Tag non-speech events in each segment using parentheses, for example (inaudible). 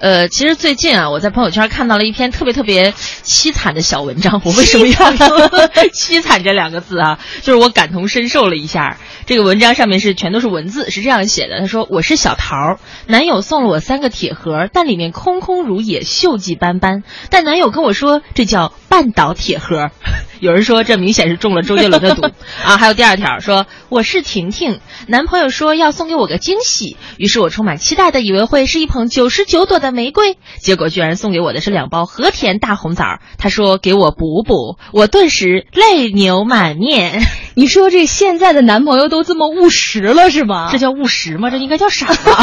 呃，其实最近啊，我在朋友圈看到了一篇特别特别凄惨的小文章。我为什么要说“ (laughs) 凄惨”这两个字啊？就是我感同身受了一下。这个文章上面是全都是文字，是这样写的：他说我是小桃，男友送了我三个铁盒，但里面空空如也，锈迹斑斑。但男友跟我说这叫半岛铁盒。有人说这明显是中了周杰伦的毒 (laughs) 啊。还有第二条说我是婷婷，男朋友说要送给我个惊喜，于是我充满期待的以为会是一捧九十九朵的玫瑰，结果居然送给我的是两包和田大红枣。他说给我补补，我顿时泪流满面。你说这现在的男朋友都这么务实了是吗？这叫务实吗？这应该叫傻吧？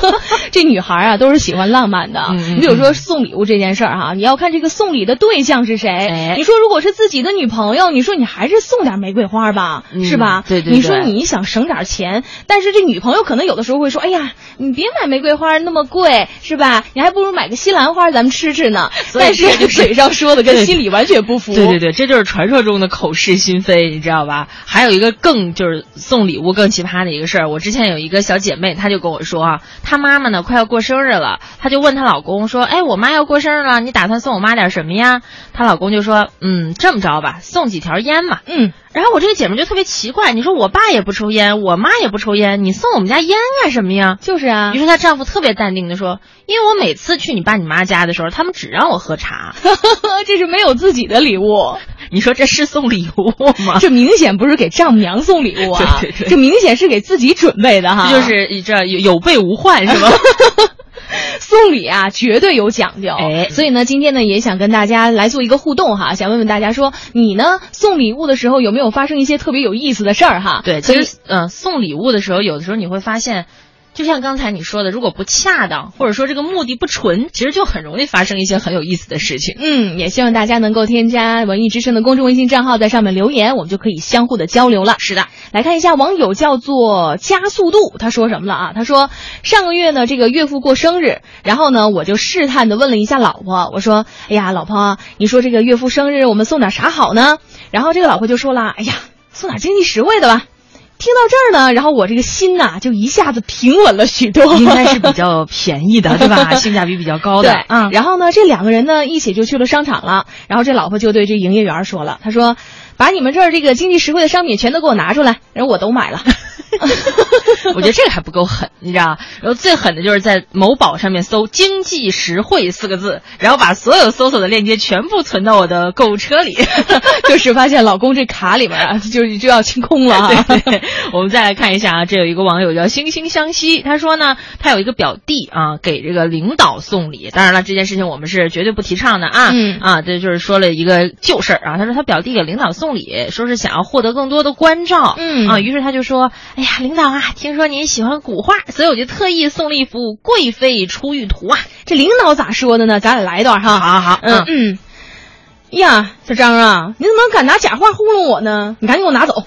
(laughs) 这女孩啊都是喜欢浪漫的。你比如说送礼物这件事儿哈，你要看这个送礼的对象是谁。你说如果是自己的女朋友，你说你还是送点玫瑰花吧，是吧？对对。你说你想省点钱，但是这女朋友可能有的时候会说：“哎呀，你别买玫瑰花那么贵，是吧？你还不如买个西兰花咱们吃吃呢。(laughs) ”但是嘴上说的跟心里完全不符。(laughs) 对对对，这就是传说中的口是心非，你知道吧？还有一个更就是送礼物更奇葩的一个事儿，我之前有一个小姐妹，她就跟我说啊，她妈妈呢快要过生日了，她就问她老公说，哎，我妈要过生日了，你打算送我妈点什么呀？她老公就说，嗯，这么着吧，送几条烟嘛，嗯。然后我这个姐妹就特别奇怪，你说我爸也不抽烟，我妈也不抽烟，你送我们家烟干什么呀？就是啊。于是她丈夫特别淡定的说，因为我每次去你爸你妈家的时候，他们只让我喝茶，(laughs) 这是没有自己的礼物。你说这是送礼物吗？这明显不是给丈母娘送礼物啊，这明显是给自己准备的哈。这就是这有有备无患是吧？(laughs) 送礼啊，绝对有讲究。哎，所以呢，今天呢，也想跟大家来做一个互动哈，想问问大家说，你呢送礼物的时候有没有发生一些特别有意思的事儿哈？对，其实嗯，送礼物的时候，有的时候你会发现。就像刚才你说的，如果不恰当，或者说这个目的不纯，其实就很容易发生一些很有意思的事情。嗯，也希望大家能够添加文艺之声的公众微信账号，在上面留言，我们就可以相互的交流了。是的，来看一下网友叫做加速度，他说什么了啊？他说上个月呢，这个岳父过生日，然后呢，我就试探的问了一下老婆，我说：“哎呀，老婆，你说这个岳父生日，我们送点啥好呢？”然后这个老婆就说了：“哎呀，送点经济实惠的吧。”听到这儿呢，然后我这个心呐就一下子平稳了许多。(laughs) 应该是比较便宜的，(laughs) 对吧？性价比比较高的。对，嗯。然后呢，这两个人呢一起就去了商场了。然后这老婆就对这营业员说了：“他说，把你们这儿这个经济实惠的商品全都给我拿出来，然后我都买了。” (laughs) 我觉得这个还不够狠，你知道？然后最狠的就是在某宝上面搜“经济实惠”四个字，然后把所有搜索的链接全部存到我的购物车里，(laughs) 就是发现老公这卡里边啊，就就要清空了。对，(laughs) 我们再来看一下啊，这有一个网友叫惺惺相惜，他说呢，他有一个表弟啊，给这个领导送礼。当然了，这件事情我们是绝对不提倡的啊。嗯啊，这就是说了一个旧事儿啊。他说他表弟给领导送礼，说是想要获得更多的关照。嗯啊，于是他就说，哎呀。领导啊，听说您喜欢古画，所以我就特意送了一幅《贵妃出浴图》啊。这领导咋说的呢？咱俩来一段哈。好好好，嗯嗯。呀，小张啊，你怎么敢拿假画糊弄我呢？你赶紧给我拿走。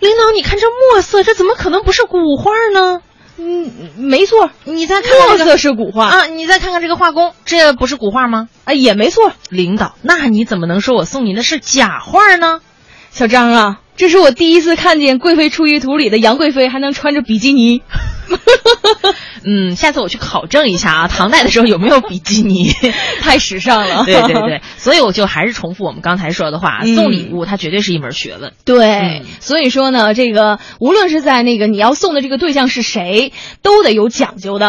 领导，你看这墨色，这怎么可能不是古画呢？嗯，没错。你再看墨色是古画啊，你再看看这个画工，这不是古画吗？啊，也没错。领导，那你怎么能说我送您的是假画呢？小张啊。这是我第一次看见《贵妃出浴图》里的杨贵妃还能穿着比基尼。(laughs) 嗯，下次我去考证一下啊，唐代的时候有没有比基尼？(laughs) 太时尚了。(laughs) 对对对，所以我就还是重复我们刚才说的话，送礼物它绝对是一门学问。对，所以说呢，这个无论是在那个你要送的这个对象是谁，都得有讲究的。